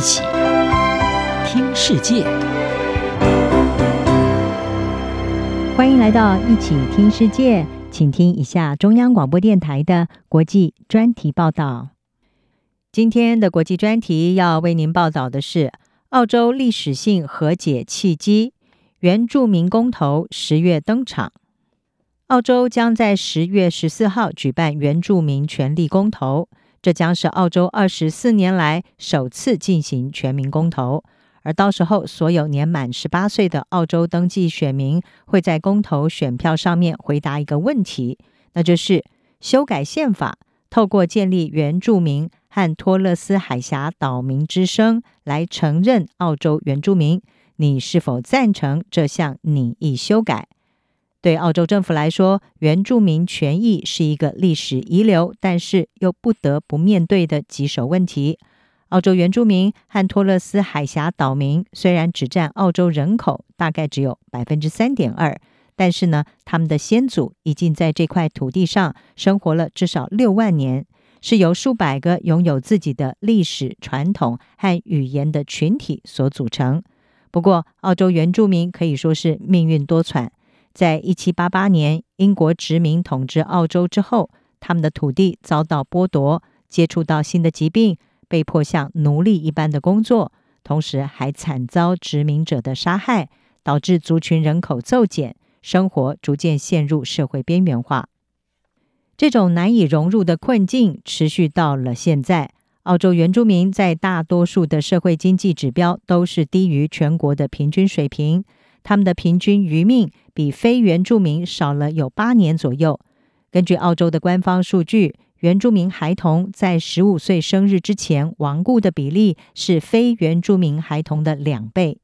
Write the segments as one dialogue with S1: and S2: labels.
S1: 一起听世界，
S2: 欢迎来到一起听世界，请听一下中央广播电台的国际专题报道。今天的国际专题要为您报道的是澳洲历史性和解契机，原住民公投十月登场。澳洲将在十月十四号举办原住民权利公投，这将是澳洲二十四年来首次进行全民公投。而到时候，所有年满十八岁的澳洲登记选民会在公投选票上面回答一个问题，那就是修改宪法，透过建立原住民和托勒斯海峡岛民之声来承认澳洲原住民，你是否赞成这项拟议修改？对澳洲政府来说，原住民权益是一个历史遗留，但是又不得不面对的棘手问题。澳洲原住民和托勒斯海峡岛民虽然只占澳洲人口大概只有百分之三点二，但是呢，他们的先祖已经在这块土地上生活了至少六万年，是由数百个拥有自己的历史传统和语言的群体所组成。不过，澳洲原住民可以说是命运多舛。在一七八八年，英国殖民统治澳洲之后，他们的土地遭到剥夺，接触到新的疾病，被迫像奴隶一般的工作，同时还惨遭殖民者的杀害，导致族群人口骤减，生活逐渐陷入社会边缘化。这种难以融入的困境持续到了现在。澳洲原住民在大多数的社会经济指标都是低于全国的平均水平。他们的平均余命比非原住民少了有八年左右。根据澳洲的官方数据，原住民孩童在十五岁生日之前亡故的比例是非原住民孩童的两倍。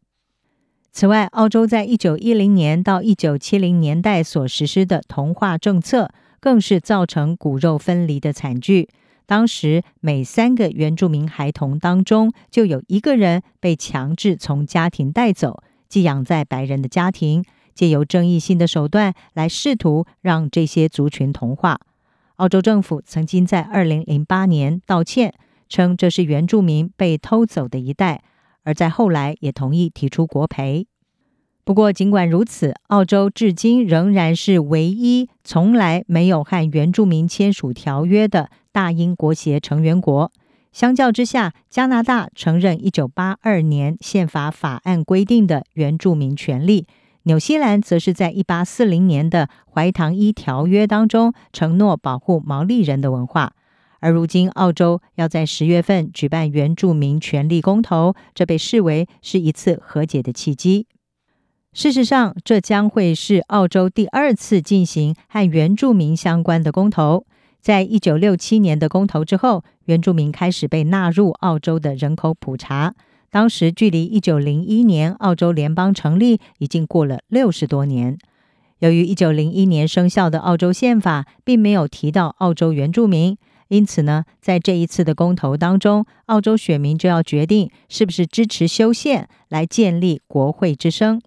S2: 此外，澳洲在一九一零年到一九七零年代所实施的同化政策，更是造成骨肉分离的惨剧。当时，每三个原住民孩童当中就有一个人被强制从家庭带走。寄养在白人的家庭，借由争议性的手段来试图让这些族群同化。澳洲政府曾经在二零零八年道歉，称这是原住民被偷走的一代，而在后来也同意提出国赔。不过，尽管如此，澳洲至今仍然是唯一从来没有和原住民签署条约的大英国协成员国。相较之下，加拿大承认一九八二年宪法法案规定的原住民权利，纽西兰则是在一八四零年的怀唐伊条约当中承诺保护毛利人的文化。而如今，澳洲要在十月份举办原住民权利公投，这被视为是一次和解的契机。事实上，这将会是澳洲第二次进行和原住民相关的公投。在一九六七年的公投之后，原住民开始被纳入澳洲的人口普查。当时距离一九零一年澳洲联邦成立已经过了六十多年。由于一九零一年生效的澳洲宪法并没有提到澳洲原住民，因此呢，在这一次的公投当中，澳洲选民就要决定是不是支持修宪来建立国会之声。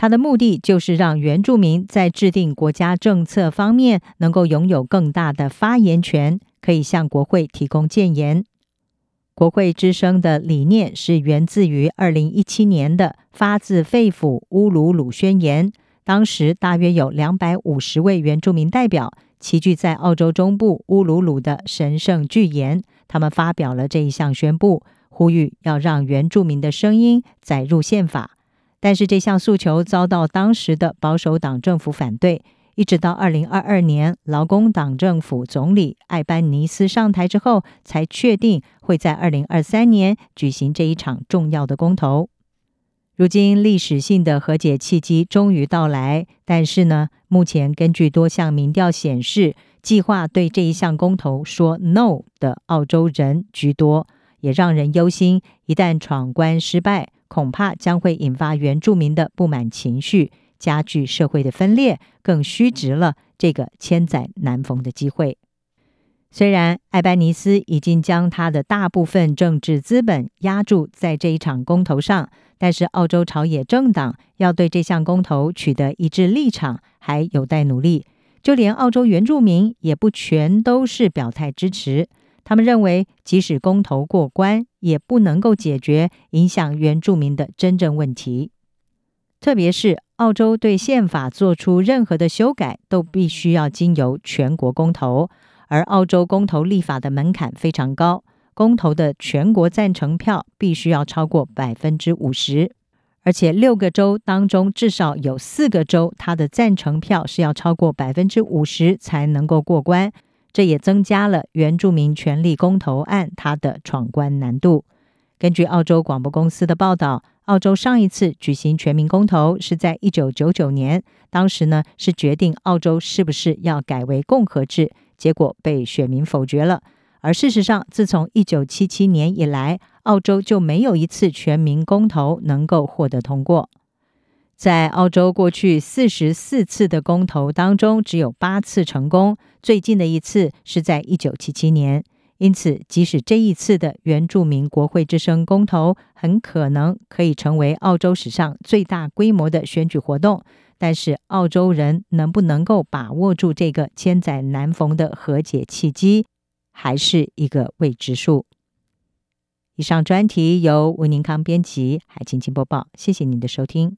S2: 它的目的就是让原住民在制定国家政策方面能够拥有更大的发言权，可以向国会提供建言。国会之声的理念是源自于二零一七年的发自肺腑乌鲁鲁宣言。当时大约有两百五十位原住民代表齐聚在澳洲中部乌鲁鲁的神圣巨岩，他们发表了这一项宣布，呼吁要让原住民的声音载入宪法。但是这项诉求遭到当时的保守党政府反对，一直到二零二二年劳工党政府总理艾班尼斯上台之后，才确定会在二零二三年举行这一场重要的公投。如今历史性的和解契机终于到来，但是呢，目前根据多项民调显示，计划对这一项公投说 “no” 的澳洲人居多，也让人忧心，一旦闯关失败。恐怕将会引发原住民的不满情绪，加剧社会的分裂，更虚值了这个千载难逢的机会。虽然艾班尼斯已经将他的大部分政治资本压注在这一场公投上，但是澳洲朝野政党要对这项公投取得一致立场，还有待努力。就连澳洲原住民也不全都是表态支持。他们认为，即使公投过关，也不能够解决影响原住民的真正问题。特别是澳洲对宪法做出任何的修改，都必须要经由全国公投，而澳洲公投立法的门槛非常高，公投的全国赞成票必须要超过百分之五十。而且六个州当中，至少有四个州，它的赞成票是要超过百分之五十才能够过关。这也增加了原住民权利公投案它的闯关难度。根据澳洲广播公司的报道，澳洲上一次举行全民公投是在一九九九年，当时呢是决定澳洲是不是要改为共和制，结果被选民否决了。而事实上，自从一九七七年以来，澳洲就没有一次全民公投能够获得通过。在澳洲过去四十四次的公投当中，只有八次成功，最近的一次是在一九七七年。因此，即使这一次的原住民国会之声公投很可能可以成为澳洲史上最大规模的选举活动，但是澳洲人能不能够把握住这个千载难逢的和解契机，还是一个未知数。以上专题由吴宁康编辑，海清清播报。谢谢您的收听。